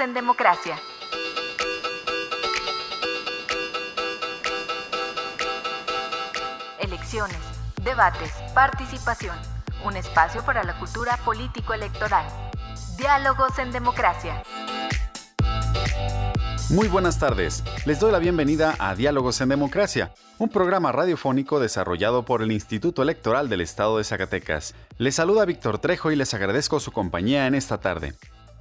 En Democracia. Elecciones, debates, participación. Un espacio para la cultura político-electoral. Diálogos en Democracia. Muy buenas tardes. Les doy la bienvenida a Diálogos en Democracia, un programa radiofónico desarrollado por el Instituto Electoral del Estado de Zacatecas. Les saluda Víctor Trejo y les agradezco su compañía en esta tarde.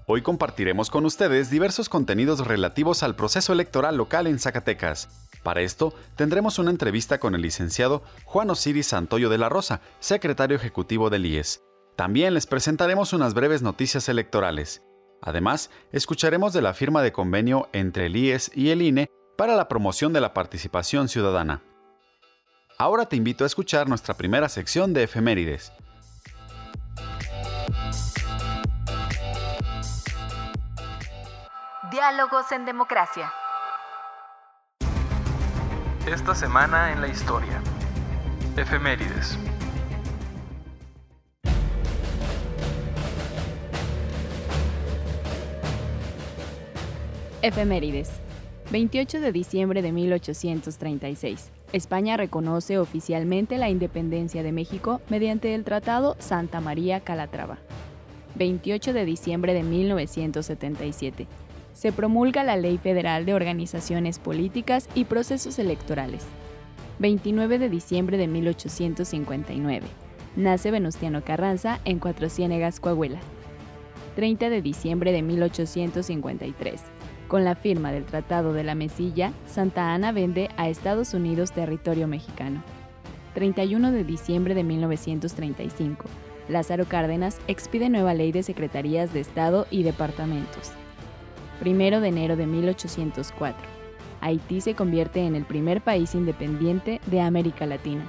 Hoy compartiremos con ustedes diversos contenidos relativos al proceso electoral local en Zacatecas. Para esto, tendremos una entrevista con el licenciado Juan Osiris Santoyo de la Rosa, secretario ejecutivo del IES. También les presentaremos unas breves noticias electorales. Además, escucharemos de la firma de convenio entre el IES y el INE para la promoción de la participación ciudadana. Ahora te invito a escuchar nuestra primera sección de efemérides. Diálogos en Democracia. Esta semana en la historia. Efemérides. Efemérides. 28 de diciembre de 1836. España reconoce oficialmente la independencia de México mediante el Tratado Santa María Calatrava. 28 de diciembre de 1977 se promulga la Ley Federal de Organizaciones Políticas y Procesos Electorales. 29 de diciembre de 1859. Nace Venustiano Carranza en Cuatro Ciénegas, Coahuila. 30 de diciembre de 1853. Con la firma del Tratado de la Mesilla, Santa Ana vende a Estados Unidos territorio mexicano. 31 de diciembre de 1935. Lázaro Cárdenas expide nueva ley de secretarías de Estado y departamentos. 1 de enero de 1804. Haití se convierte en el primer país independiente de América Latina.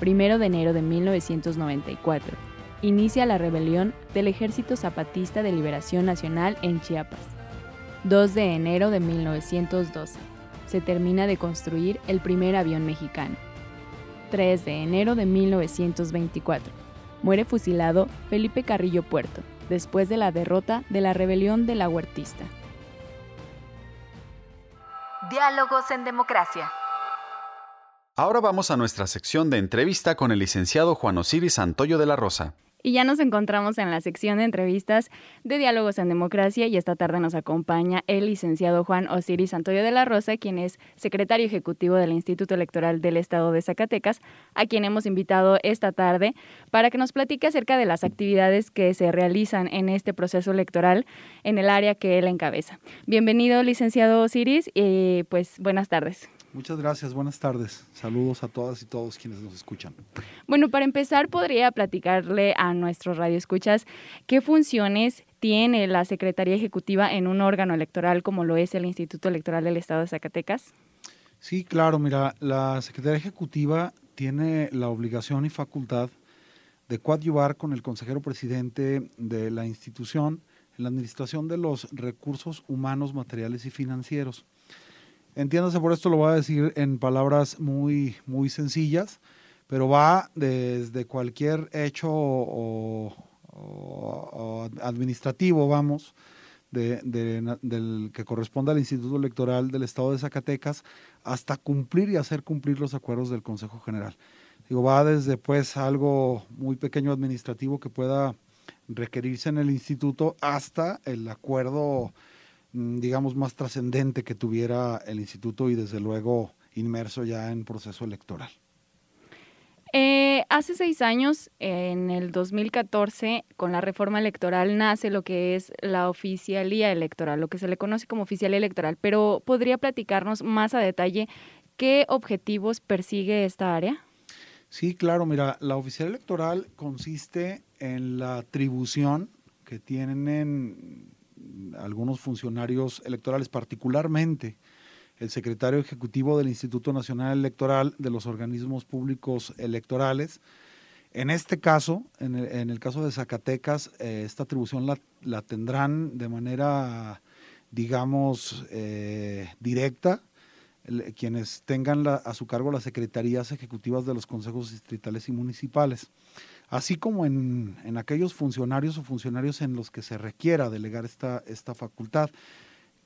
1 de enero de 1994. Inicia la rebelión del Ejército Zapatista de Liberación Nacional en Chiapas. 2 de enero de 1912. Se termina de construir el primer avión mexicano. 3 de enero de 1924. Muere fusilado Felipe Carrillo Puerto, después de la derrota de la rebelión de la Huertista. Diálogos en Democracia. Ahora vamos a nuestra sección de entrevista con el licenciado Juan Osiris Santoyo de la Rosa. Y ya nos encontramos en la sección de entrevistas de Diálogos en Democracia y esta tarde nos acompaña el licenciado Juan Osiris Santoyo de la Rosa, quien es secretario ejecutivo del Instituto Electoral del Estado de Zacatecas, a quien hemos invitado esta tarde para que nos platique acerca de las actividades que se realizan en este proceso electoral en el área que él encabeza. Bienvenido, licenciado Osiris, y pues buenas tardes. Muchas gracias, buenas tardes. Saludos a todas y todos quienes nos escuchan. Bueno, para empezar, podría platicarle a nuestros radioescuchas qué funciones tiene la Secretaría Ejecutiva en un órgano electoral como lo es el Instituto Electoral del Estado de Zacatecas. Sí, claro, mira, la Secretaría Ejecutiva tiene la obligación y facultad de coadyuvar con el consejero presidente de la institución en la administración de los recursos humanos, materiales y financieros. Entiéndase por esto, lo voy a decir en palabras muy, muy sencillas, pero va desde cualquier hecho administrativo, vamos, que corresponde al Instituto Electoral del Estado de Zacatecas, hasta cumplir y hacer cumplir los acuerdos del Consejo General. Digo, va desde pues algo muy pequeño administrativo que pueda requerirse en el instituto hasta el acuerdo digamos, más trascendente que tuviera el instituto y desde luego inmerso ya en proceso electoral. Eh, hace seis años, en el 2014, con la reforma electoral nace lo que es la oficialía electoral, lo que se le conoce como oficialía electoral, pero ¿podría platicarnos más a detalle qué objetivos persigue esta área? Sí, claro, mira, la oficial electoral consiste en la atribución que tienen algunos funcionarios electorales, particularmente el secretario ejecutivo del Instituto Nacional Electoral de los organismos públicos electorales. En este caso, en el, caso de Zacatecas, eh, esta atribución la, tendrán de manera, digamos, eh, directa quienes tengan a su cargo las secretarías ejecutivas de los consejos distritales y municipales, así como en, aquellos funcionarios o funcionarios en los que se requiera delegar esta, esta facultad.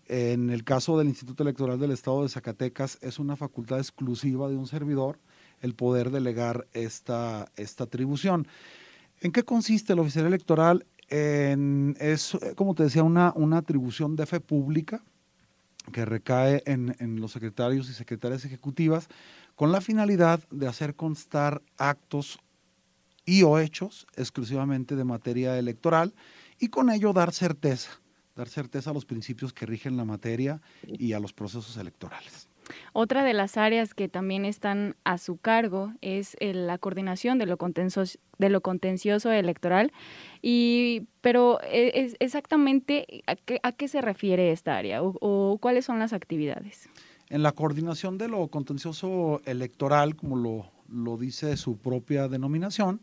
En el caso del Instituto Electoral del Estado de Zacatecas es una facultad exclusiva de un servidor el poder delegar esta, esta atribución. ¿En qué consiste la oficial electoral? es, como te decía, una, una atribución de fe pública que recae en, los secretarios y secretarias ejecutivas con la finalidad de hacer constar actos y o hechos exclusivamente de materia electoral y con ello dar certeza, dar certeza a los principios que rigen la materia y a los procesos electorales. Otra de las áreas que también están a su cargo es la coordinación de lo, contencioso, de lo contencioso electoral. Y, pero e, es, exactamente a qué, se refiere esta área o, cuáles son las actividades. En la coordinación de lo contencioso electoral, como lo, lo dice su propia denominación,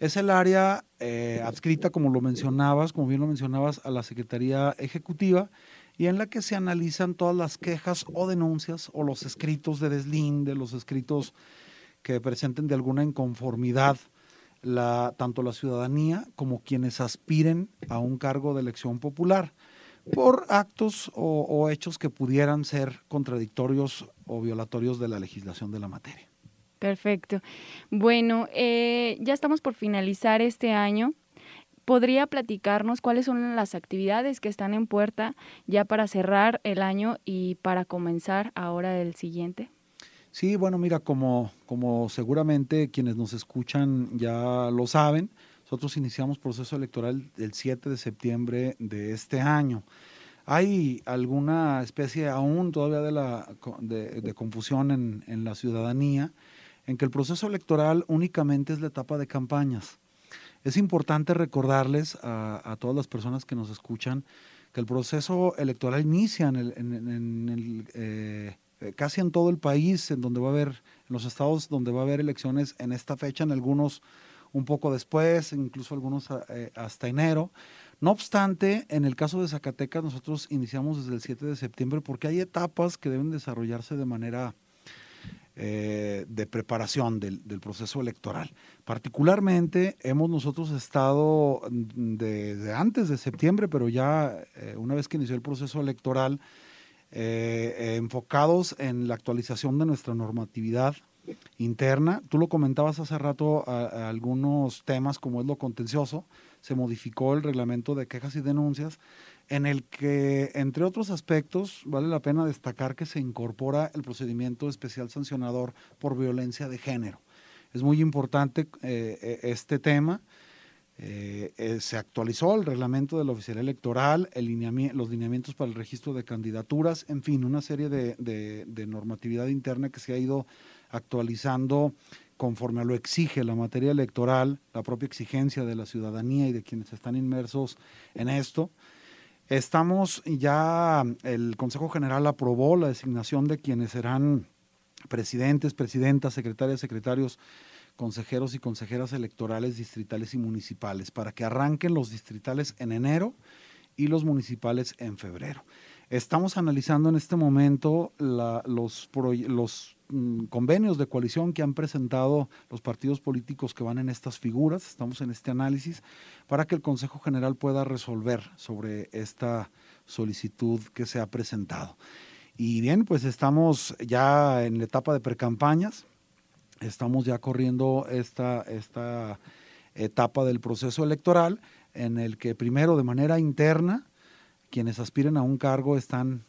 es el área eh, adscrita, como lo mencionabas, como bien lo mencionabas, a la Secretaría Ejecutiva y en la que se analizan todas las quejas o denuncias o los escritos de deslinde, los escritos que presenten de alguna inconformidad la, tanto la ciudadanía como quienes aspiren a un cargo de elección popular por actos o, hechos que pudieran ser contradictorios o violatorios de la legislación de la materia. Perfecto. Bueno, eh, ya estamos por finalizar este año. ¿Podría platicarnos cuáles son las actividades que están en puerta ya para cerrar el año y para comenzar ahora el siguiente? Sí, bueno, mira, como, como seguramente quienes nos escuchan ya lo saben, nosotros iniciamos proceso electoral el 7 de septiembre de este año. Hay alguna especie aún todavía de, la, de, confusión en, en la ciudadanía en que el proceso electoral únicamente es la etapa de campañas. Es importante recordarles a, todas las personas que nos escuchan que el proceso electoral inicia en el, eh, eh, casi en todo el país, en donde va a haber, en los estados donde va a haber elecciones en esta fecha, en algunos un poco después, incluso algunos eh, hasta enero. No obstante, en el caso de Zacatecas, nosotros iniciamos desde el 7 de septiembre porque hay etapas que deben desarrollarse de manera eh, de preparación del, proceso electoral. Particularmente hemos nosotros estado desde antes de septiembre, pero ya eh, una vez que inició el proceso electoral, eh, enfocados en la actualización de nuestra normatividad interna. Tú lo comentabas hace rato algunos temas como es lo contencioso, se modificó el reglamento de quejas y denuncias en el que, entre otros aspectos, vale la pena destacar que se incorpora el procedimiento especial sancionador por violencia de género. Es muy importante eh, eh, este tema. Eh, se actualizó el reglamento de la oficial electoral, los lineamientos para el registro de candidaturas, en fin, una serie de, de normatividad interna que se ha ido actualizando conforme a lo exige la materia electoral, la propia exigencia de la ciudadanía y de quienes están inmersos en esto. Estamos ya, el Consejo General aprobó la designación de quienes serán presidentes, presidentas, secretarias, secretarios, consejeros y consejeras electorales distritales y municipales para que arranquen los distritales en enero y los municipales en febrero. Estamos analizando en este momento los, los convenios de coalición que han presentado los partidos políticos que van en estas figuras. Estamos en este análisis para que el Consejo General pueda resolver sobre esta solicitud que se ha presentado. Y bien, pues estamos ya en la etapa de precampañas, estamos ya corriendo esta, esta etapa del proceso electoral en el que primero de manera interna quienes aspiren a un cargo están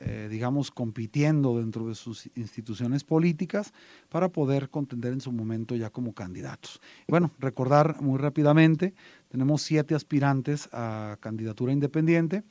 eh, digamos, compitiendo dentro de sus instituciones políticas para poder contender en su momento ya como candidatos. Bueno, recordar muy rápidamente, tenemos siete aspirantes a candidatura independiente,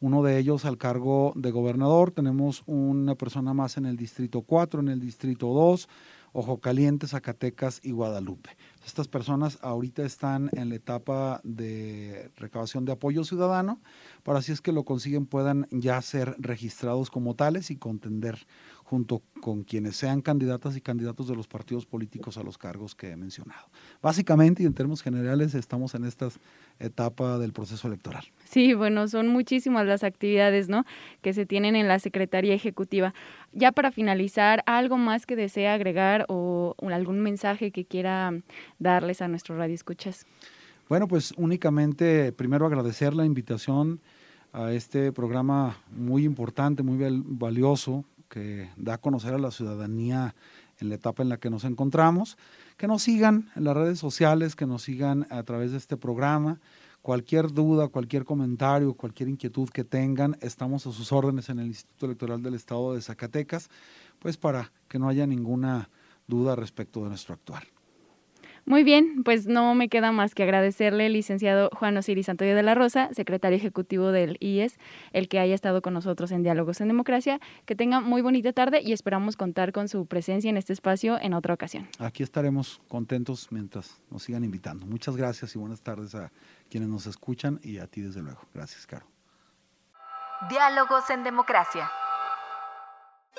uno de ellos al cargo de gobernador, tenemos una persona más en el distrito 4, en el distrito 2, Ojo Caliente, Zacatecas y Guadalupe. Estas personas ahorita están en la etapa de recabación de apoyo ciudadano, para así es que lo consiguen puedan ya ser registrados como tales y contender junto con quienes sean candidatas y candidatos de los partidos políticos a los cargos que he mencionado. Básicamente y en términos generales estamos en esta etapa del proceso electoral. Sí, bueno, son muchísimas las actividades ¿no? que se tienen en la Secretaría Ejecutiva. Ya para finalizar, ¿algo más que desea agregar o algún mensaje que quiera darles a nuestros radioescuchas? Bueno, pues únicamente primero agradecer la invitación a este programa muy importante, muy valioso, que da a conocer a la ciudadanía en la etapa en la que nos encontramos, que nos sigan en las redes sociales, que nos sigan a través de este programa. Cualquier duda, cualquier comentario, cualquier inquietud que tengan, estamos a sus órdenes en el Instituto Electoral del Estado de Zacatecas, pues para que no haya ninguna duda respecto de nuestro actual. Muy bien, pues no me queda más que agradecerle, licenciado Juan Osiris Santoyo de la Rosa, secretario ejecutivo del IES, el que haya estado con nosotros en Diálogos en Democracia. Que tenga muy bonita tarde y esperamos contar con su presencia en este espacio en otra ocasión. Aquí estaremos contentos mientras nos sigan invitando. Muchas gracias y buenas tardes a quienes nos escuchan y a ti desde luego. Gracias, Caro. Diálogos en Democracia.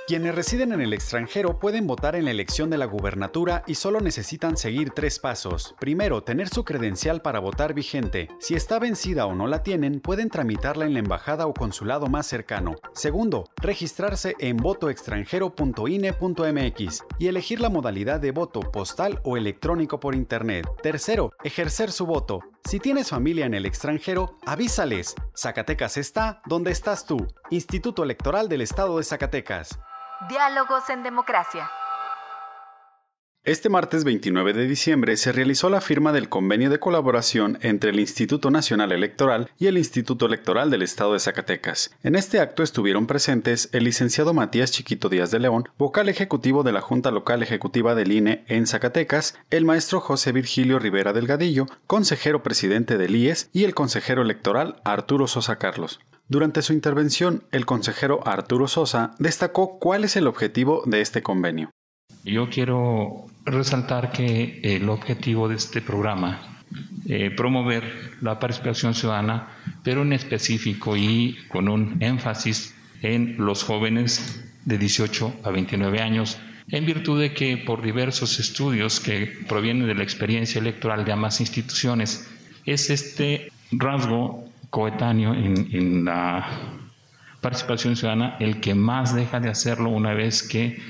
Quienes residen en el extranjero pueden votar en la elección de la gubernatura y solo necesitan seguir tres pasos. Primero, tener su credencial para votar vigente. Si está vencida o no la tienen, pueden tramitarla en la embajada o consulado más cercano. Segundo, registrarse en votoextranjero.ine.mx y elegir la modalidad de voto postal o electrónico por internet. Tercero, ejercer su voto. Si tienes familia en el extranjero, avísales. Zacatecas está donde estás tú. Instituto Electoral del Estado de Zacatecas. Diálogos en Democracia. Este martes 29 de diciembre se realizó la firma del convenio de colaboración entre el Instituto Nacional Electoral y el Instituto Electoral del Estado de Zacatecas. En este acto estuvieron presentes el licenciado Matías Chiquito Díaz de León, vocal ejecutivo de la Junta Local Ejecutiva del INE en Zacatecas, el maestro José Virgilio Rivera Delgadillo, consejero presidente del IES y el consejero electoral Arturo Sosa Carlos. Durante su intervención, el consejero Arturo Sosa destacó cuál es el objetivo de este convenio. Yo quiero resaltar que el objetivo de este programa eh, promover la participación ciudadana, pero en específico y con un énfasis en los jóvenes de 18 a 29 años, en virtud de que por diversos estudios que provienen de la experiencia electoral de ambas instituciones, es este rasgo coetáneo en, la participación ciudadana el que más deja de hacerlo una vez que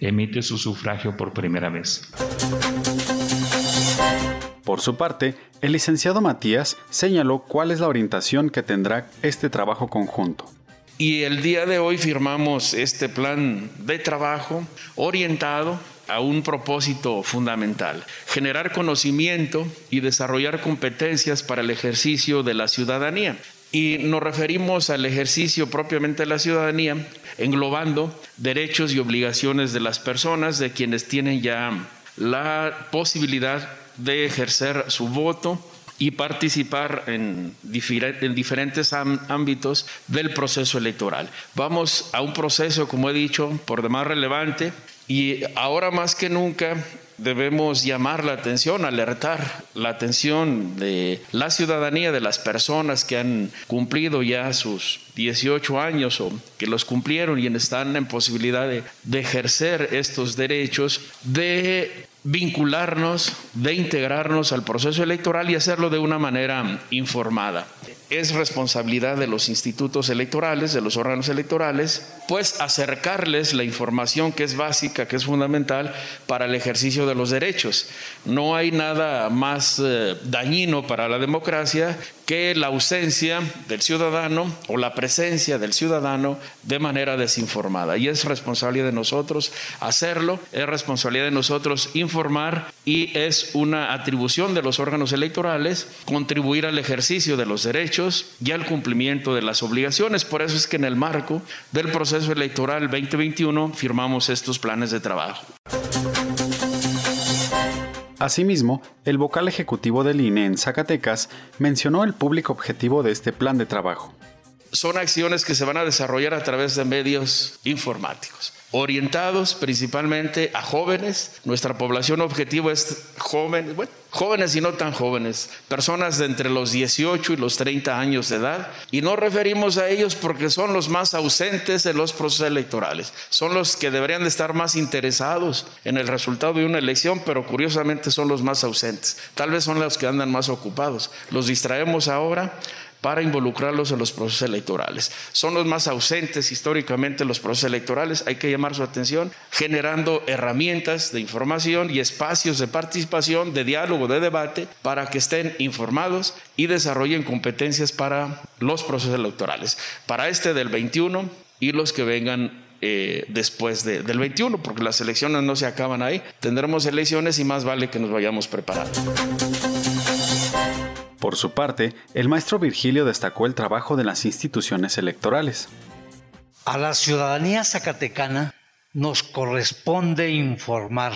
emite su sufragio por primera vez. Por su parte, el licenciado Matías señaló cuál es la orientación que tendrá este trabajo conjunto. Y el día de hoy firmamos este plan de trabajo orientado a un propósito fundamental, generar conocimiento y desarrollar competencias para el ejercicio de la ciudadanía. Y nos referimos al ejercicio propiamente de la ciudadanía, englobando derechos y obligaciones de las personas, de quienes tienen ya la posibilidad de ejercer su voto y participar en, diferentes ámbitos del proceso electoral. Vamos a un proceso, como he dicho, por demás relevante, y ahora más que nunca debemos llamar la atención, alertar la atención de la ciudadanía, de las personas que han cumplido ya sus 18 años o que los cumplieron y están en posibilidad de, de ejercer estos derechos, de vincularnos, de integrarnos al proceso electoral y hacerlo de una manera informada es responsabilidad de los institutos electorales, de los órganos electorales, pues acercarles la información que es básica, que es fundamental para el ejercicio de los derechos. No hay nada más eh, dañino para la democracia que la ausencia del ciudadano o la presencia del ciudadano de manera desinformada. Y es responsabilidad de nosotros hacerlo, es responsabilidad de nosotros informar y es una atribución de los órganos electorales contribuir al ejercicio de los derechos y al cumplimiento de las obligaciones. Por eso es que en el marco del proceso electoral 2021 firmamos estos planes de trabajo. Asimismo, el vocal ejecutivo del INE en Zacatecas mencionó el público objetivo de este plan de trabajo. Son acciones que se van a desarrollar a través de medios informáticos. Orientados principalmente a jóvenes. Nuestra población objetivo es jóvenes, bueno, jóvenes y no tan jóvenes, personas de entre los 18 y los 30 años de edad. Y no referimos a ellos porque son los más ausentes en los procesos electorales, son los que deberían de estar más interesados en el resultado de una elección, pero curiosamente son los más ausentes. Tal vez son los que andan más ocupados. Los distraemos ahora para involucrarlos en los procesos electorales. Son los más ausentes históricamente en los procesos electorales, hay que llamar su atención, generando herramientas de información y espacios de participación, de diálogo, de debate, para que estén informados y desarrollen competencias para los procesos electorales. Para este del 21 y los que vengan eh, después del 21, porque las elecciones no se acaban ahí. Tendremos elecciones y más vale que nos vayamos preparando. Por su parte, el maestro Virgilio destacó el trabajo de las instituciones electorales. A la ciudadanía zacatecana nos corresponde informar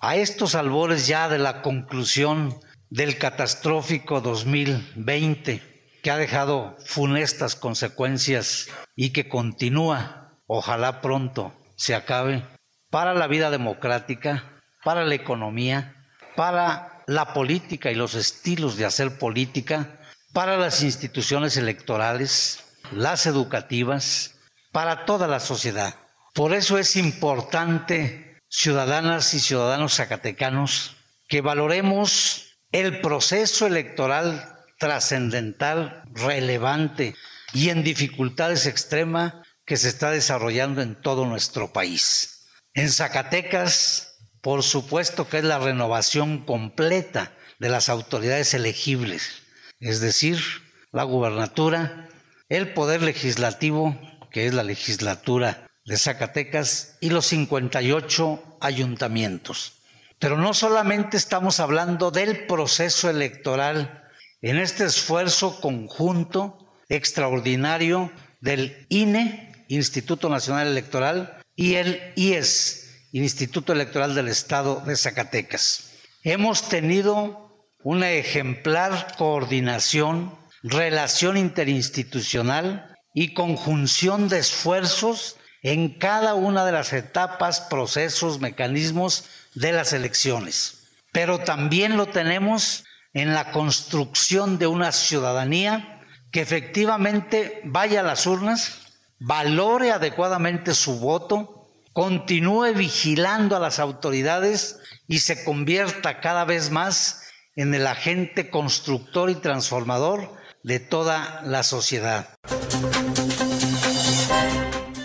a estos albores ya de la conclusión del catastrófico 2020 que ha dejado funestas consecuencias y que continúa, ojalá pronto se acabe, para la vida democrática, para la economía, para la política y los estilos de hacer política para las instituciones electorales, las educativas, para toda la sociedad. Por eso es importante, ciudadanas y ciudadanos zacatecanos, que valoremos el proceso electoral trascendental, relevante y en dificultades extremas que se está desarrollando en todo nuestro país. En Zacatecas por supuesto que es la renovación completa de las autoridades elegibles, es decir, la gubernatura, el poder legislativo, que es la legislatura de Zacatecas, y los 58 ayuntamientos. Pero no solamente estamos hablando del proceso electoral en este esfuerzo conjunto extraordinario del INE, Instituto Nacional Electoral, y el IES, Instituto Electoral del Estado de Zacatecas. Hemos tenido una ejemplar coordinación, relación interinstitucional y conjunción de esfuerzos en cada una de las etapas, procesos, mecanismos de las elecciones. Pero también lo tenemos en la construcción de una ciudadanía que efectivamente vaya a las urnas, valore adecuadamente su voto, continúe vigilando a las autoridades y se convierta cada vez más en el agente constructor y transformador de toda la sociedad.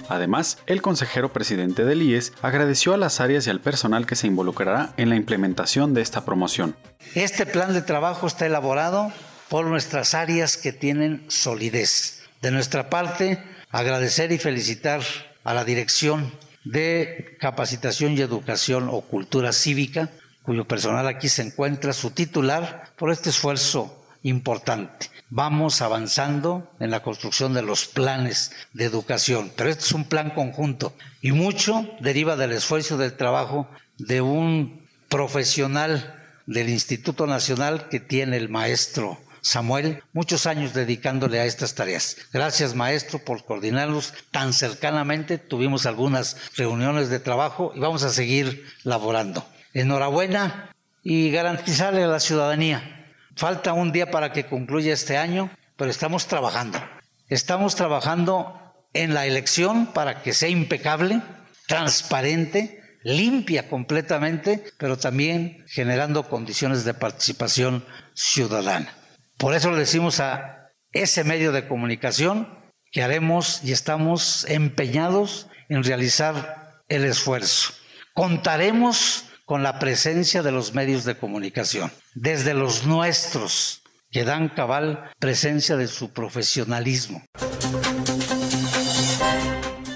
Además, el consejero presidente del IES agradeció a las áreas y al personal que se involucrará en la implementación de esta promoción. Este plan de trabajo está elaborado por nuestras áreas que tienen solidez. De nuestra parte, agradecer y felicitar a la dirección de capacitación y educación o cultura cívica, cuyo personal aquí se encuentra, su titular, por este esfuerzo importante. Vamos avanzando en la construcción de los planes de educación, pero este es un plan conjunto y mucho deriva del esfuerzo del trabajo de un profesional del Instituto Nacional que tiene el maestro Samuel, muchos años dedicándole a estas tareas. Gracias, maestro, por coordinarnos tan cercanamente. Tuvimos algunas reuniones de trabajo y vamos a seguir laborando. Enhorabuena y garantizarle a la ciudadanía. Falta un día para que concluya este año, pero estamos trabajando. Estamos trabajando en la elección para que sea impecable, transparente, limpia completamente, pero también generando condiciones de participación ciudadana. Por eso le decimos a ese medio de comunicación que haremos y estamos empeñados en realizar el esfuerzo. Contaremos con la presencia de los medios de comunicación, desde los nuestros, que dan cabal presencia de su profesionalismo.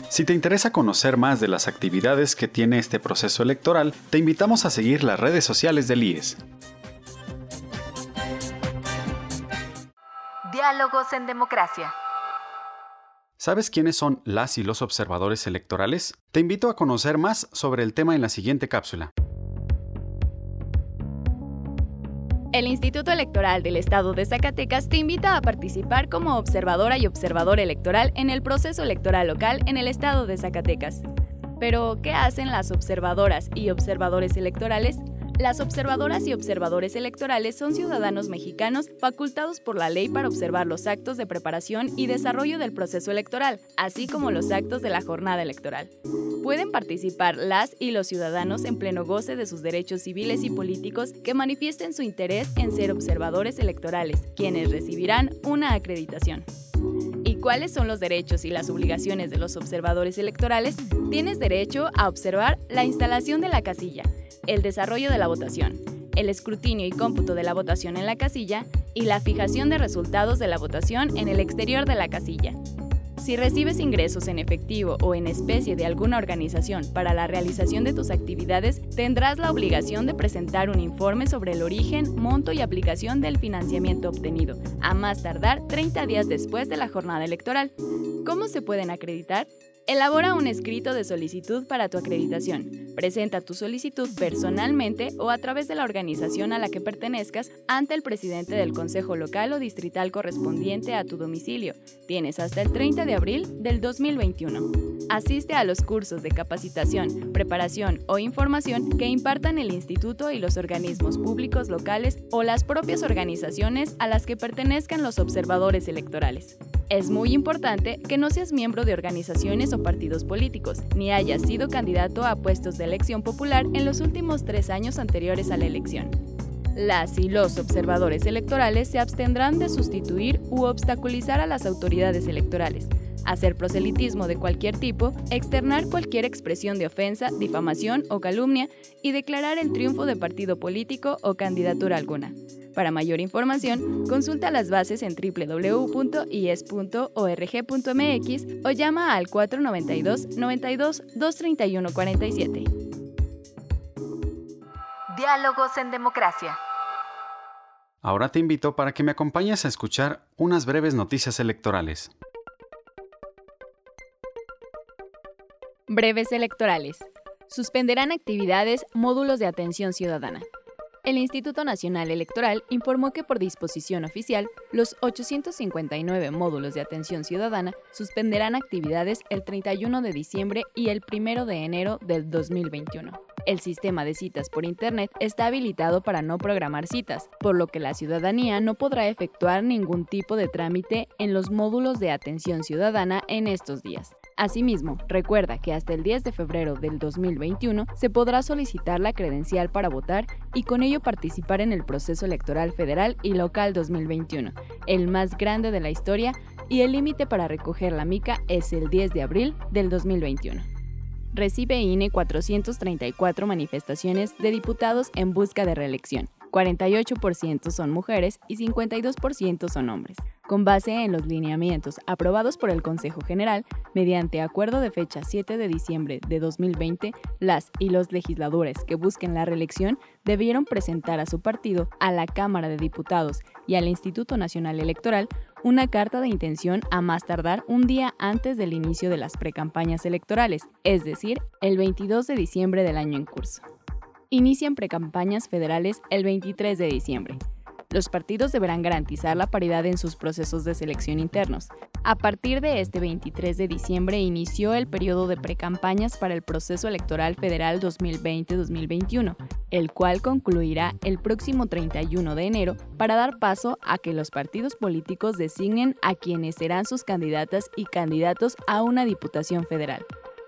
Si te interesa conocer más de las actividades que tiene este proceso electoral, te invitamos a seguir las redes sociales del IES. Diálogos en Democracia. ¿Sabes quiénes son las y los observadores electorales? Te invito a conocer más sobre el tema en la siguiente cápsula. El Instituto Electoral del Estado de Zacatecas te invita a participar como observadora y observador electoral en el proceso electoral local en el Estado de Zacatecas. Pero, ¿qué hacen las observadoras y observadores electorales? Las observadoras y observadores electorales son ciudadanos mexicanos facultados por la ley para observar los actos de preparación y desarrollo del proceso electoral, así como los actos de la jornada electoral. Pueden participar las y los ciudadanos en pleno goce de sus derechos civiles y políticos que manifiesten su interés en ser observadores electorales, quienes recibirán una acreditación. ¿Y cuáles son los derechos y las obligaciones de los observadores electorales? Tienes derecho a observar la instalación de la casilla, el desarrollo de la votación, el escrutinio y cómputo de la votación en la casilla y la fijación de resultados de la votación en el exterior de la casilla. Si recibes ingresos en efectivo o en especie de alguna organización para la realización de tus actividades, tendrás la obligación de presentar un informe sobre el origen, monto y aplicación del financiamiento obtenido, a más tardar 30 días después de la jornada electoral. ¿Cómo se pueden acreditar? Elabora un escrito de solicitud para tu acreditación. Presenta tu solicitud personalmente o a través de la organización a la que pertenezcas ante el presidente del Consejo Local o Distrital correspondiente a tu domicilio. Tienes hasta el 30 de abril del 2021. Asiste a los cursos de capacitación, preparación o información que impartan el instituto y los organismos públicos locales o las propias organizaciones a las que pertenezcan los observadores electorales. Es muy importante que no seas miembro de organizaciones o partidos políticos, ni hayas sido candidato a puestos de elección popular en los últimos tres años anteriores a la elección. Las y los observadores electorales se abstendrán de sustituir u obstaculizar a las autoridades electorales, hacer proselitismo de cualquier tipo, externar cualquier expresión de ofensa, difamación o calumnia y declarar el triunfo de partido político o candidatura alguna. Para mayor información, consulta las bases en www.ies.org.mx o llama al 492 92 231 47. Diálogos en democracia. Ahora te invito para que me acompañes a escuchar unas breves noticias electorales. Breves electorales. Suspenderán actividades módulos de atención ciudadana. El Instituto Nacional Electoral informó que por disposición oficial, los 859 módulos de atención ciudadana suspenderán actividades el 31 de diciembre y el 1 de enero del 2021. El sistema de citas por Internet está habilitado para no programar citas, por lo que la ciudadanía no podrá efectuar ningún tipo de trámite en los módulos de atención ciudadana en estos días. Asimismo, recuerda que hasta el 10 de febrero del 2021 se podrá solicitar la credencial para votar y con ello participar en el proceso electoral federal y local 2021, el más grande de la historia, y el límite para recoger la mica es el 10 de abril del 2021. Recibe INE 434 manifestaciones de diputados en busca de reelección. 48% son mujeres y 52% son hombres con base en los lineamientos aprobados por el Consejo General, mediante acuerdo de fecha 7 de diciembre de 2020, las y los legisladores que busquen la reelección debieron presentar a su partido, a la Cámara de Diputados y al Instituto Nacional Electoral una carta de intención a más tardar un día antes del inicio de las precampañas electorales, es decir, el 22 de diciembre del año en curso. Inician precampañas federales el 23 de diciembre los partidos deberán garantizar la paridad en sus procesos de selección internos. A partir de este 23 de diciembre inició el periodo de precampañas para el proceso electoral federal 2020-2021, el cual concluirá el próximo 31 de enero para dar paso a que los partidos políticos designen a quienes serán sus candidatas y candidatos a una diputación federal.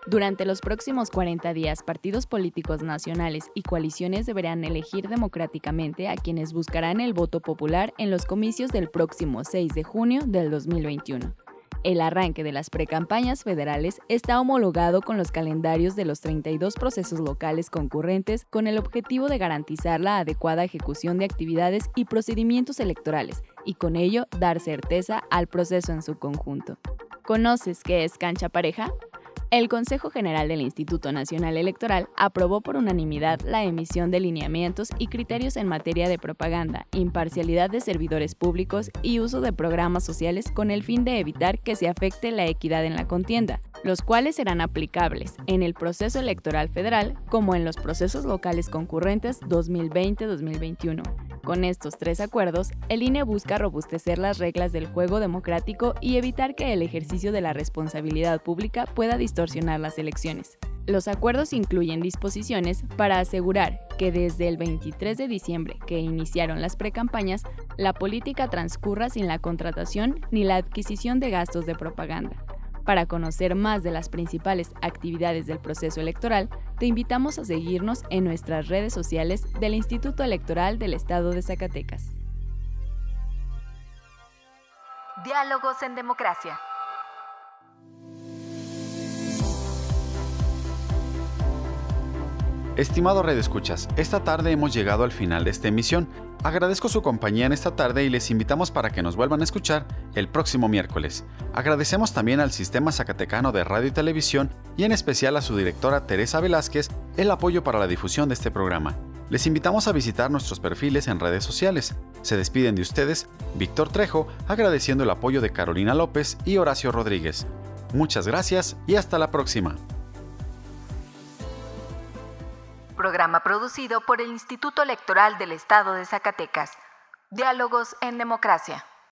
Durante los próximos 40 días, partidos políticos nacionales y coaliciones deberán elegir democráticamente a quienes buscarán el voto popular en los comicios del próximo 6 de junio del 2021. El arranque de las precampañas federales está homologado con los calendarios de los 32 procesos locales concurrentes con el objetivo de garantizar la adecuada ejecución de actividades y procedimientos electorales y con ello dar certeza al proceso en su conjunto. ¿Conoces qué es cancha pareja? El Consejo General del Instituto Nacional Electoral aprobó por unanimidad la emisión de lineamientos y criterios en materia de propaganda, imparcialidad de servidores públicos y uso de programas sociales con el fin de evitar que se afecte la equidad en la contienda, los cuales serán aplicables en el proceso electoral federal como en los procesos locales concurrentes 2020-2021. Con estos tres acuerdos, el INE busca robustecer las reglas del juego democrático y evitar que el ejercicio de la responsabilidad pública pueda distorsionar las elecciones. Los acuerdos incluyen disposiciones para asegurar que desde el 23 de diciembre, que iniciaron las precampañas, la política transcurra sin la contratación ni la adquisición de gastos de propaganda. Para conocer más de las principales actividades del proceso electoral, te invitamos a seguirnos en nuestras redes sociales del Instituto Electoral del Estado de Zacatecas. Diálogos en Democracia. Estimado Red Escuchas, esta tarde hemos llegado al final de esta emisión. Agradezco su compañía en esta tarde y les invitamos para que nos vuelvan a escuchar el próximo miércoles. Agradecemos también al Sistema Zacatecano de Radio y Televisión y en especial a su directora Teresa Velázquez el apoyo para la difusión de este programa. Les invitamos a visitar nuestros perfiles en redes sociales. Se despiden de ustedes Víctor Trejo agradeciendo el apoyo de Carolina López y Horacio Rodríguez. Muchas gracias y hasta la próxima. Programa producido por el Instituto Electoral del Estado de Zacatecas. Diálogos en Democracia.